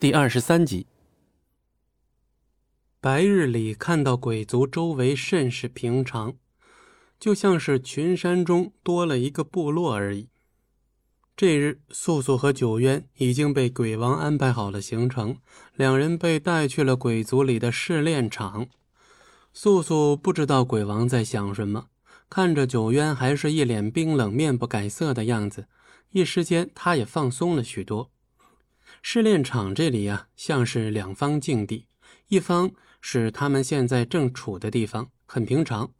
第二十三集。白日里看到鬼族周围甚是平常，就像是群山中多了一个部落而已。这日，素素和九渊已经被鬼王安排好了行程，两人被带去了鬼族里的试炼场。素素不知道鬼王在想什么，看着九渊还是一脸冰冷、面不改色的样子，一时间他也放松了许多。试炼场这里呀，像是两方境地，一方是他们现在正处的地方，很平常；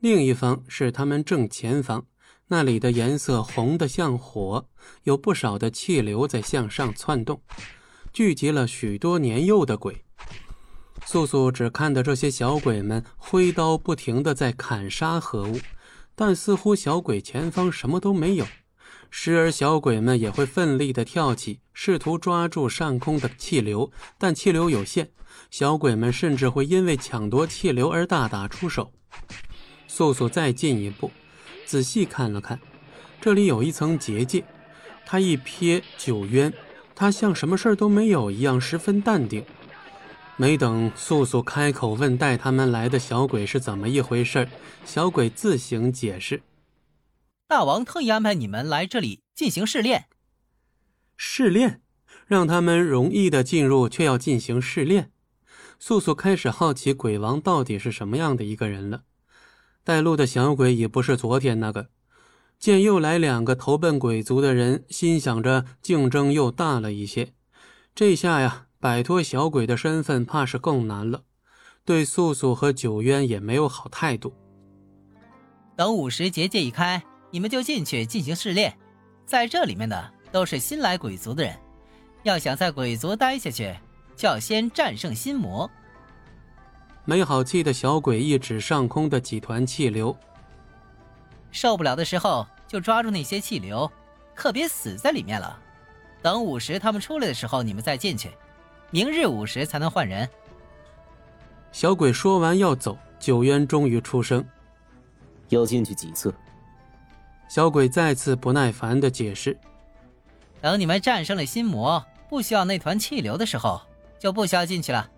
另一方是他们正前方，那里的颜色红得像火，有不少的气流在向上窜动，聚集了许多年幼的鬼。素素只看到这些小鬼们挥刀不停地在砍杀何物，但似乎小鬼前方什么都没有。时而，小鬼们也会奋力地跳起，试图抓住上空的气流，但气流有限，小鬼们甚至会因为抢夺气流而大打出手。素素再进一步，仔细看了看，这里有一层结界。他一瞥九渊，他像什么事都没有一样，十分淡定。没等素素开口问带他们来的小鬼是怎么一回事，小鬼自行解释。大王特意安排你们来这里进行试炼。试炼，让他们容易的进入，却要进行试炼。素素开始好奇鬼王到底是什么样的一个人了。带路的小鬼已不是昨天那个，见又来两个投奔鬼族的人，心想着竞争又大了一些。这下呀，摆脱小鬼的身份，怕是更难了。对素素和九渊也没有好态度。等午时结界一开。你们就进去进行试炼，在这里面的都是新来鬼族的人，要想在鬼族待下去，就要先战胜心魔。没好气的小鬼一指上空的几团气流，受不了的时候就抓住那些气流，可别死在里面了。等午时他们出来的时候，你们再进去，明日午时才能换人。小鬼说完要走，九渊终于出声：“要进去几次？”小鬼再次不耐烦的解释：“等你们战胜了心魔，不需要那团气流的时候，就不需要进去了。”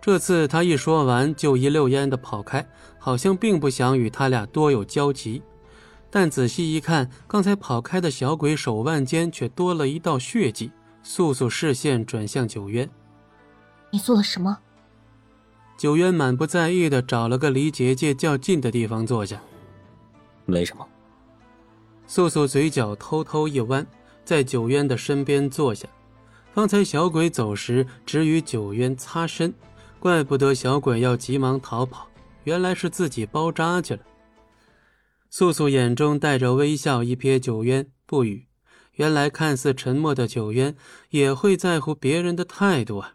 这次他一说完就一溜烟的跑开，好像并不想与他俩多有交集。但仔细一看，刚才跑开的小鬼手腕间却多了一道血迹。素素视线转向九渊：“你做了什么？”九渊满不在意的找了个离结界较近的地方坐下：“没什么。”素素嘴角偷偷一弯，在九渊的身边坐下。方才小鬼走时，只与九渊擦身，怪不得小鬼要急忙逃跑，原来是自己包扎去了。素素眼中带着微笑，一瞥九渊，不语。原来看似沉默的九渊，也会在乎别人的态度啊！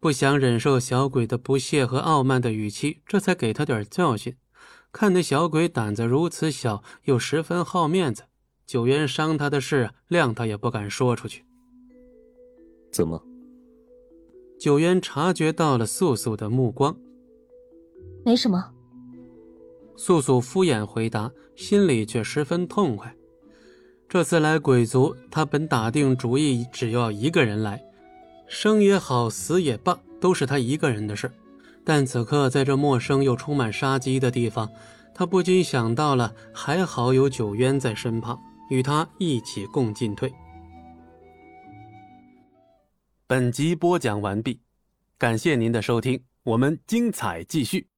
不想忍受小鬼的不屑和傲慢的语气，这才给他点教训。看那小鬼胆子如此小，又十分好面子，九渊伤他的事，谅他也不敢说出去。怎么？九渊察觉到了素素的目光。没什么。素素敷衍回答，心里却十分痛快。这次来鬼族，他本打定主意，只要一个人来，生也好，死也罢，都是他一个人的事。但此刻，在这陌生又充满杀机的地方，他不禁想到了，还好有九渊在身旁，与他一起共进退。本集播讲完毕，感谢您的收听，我们精彩继续。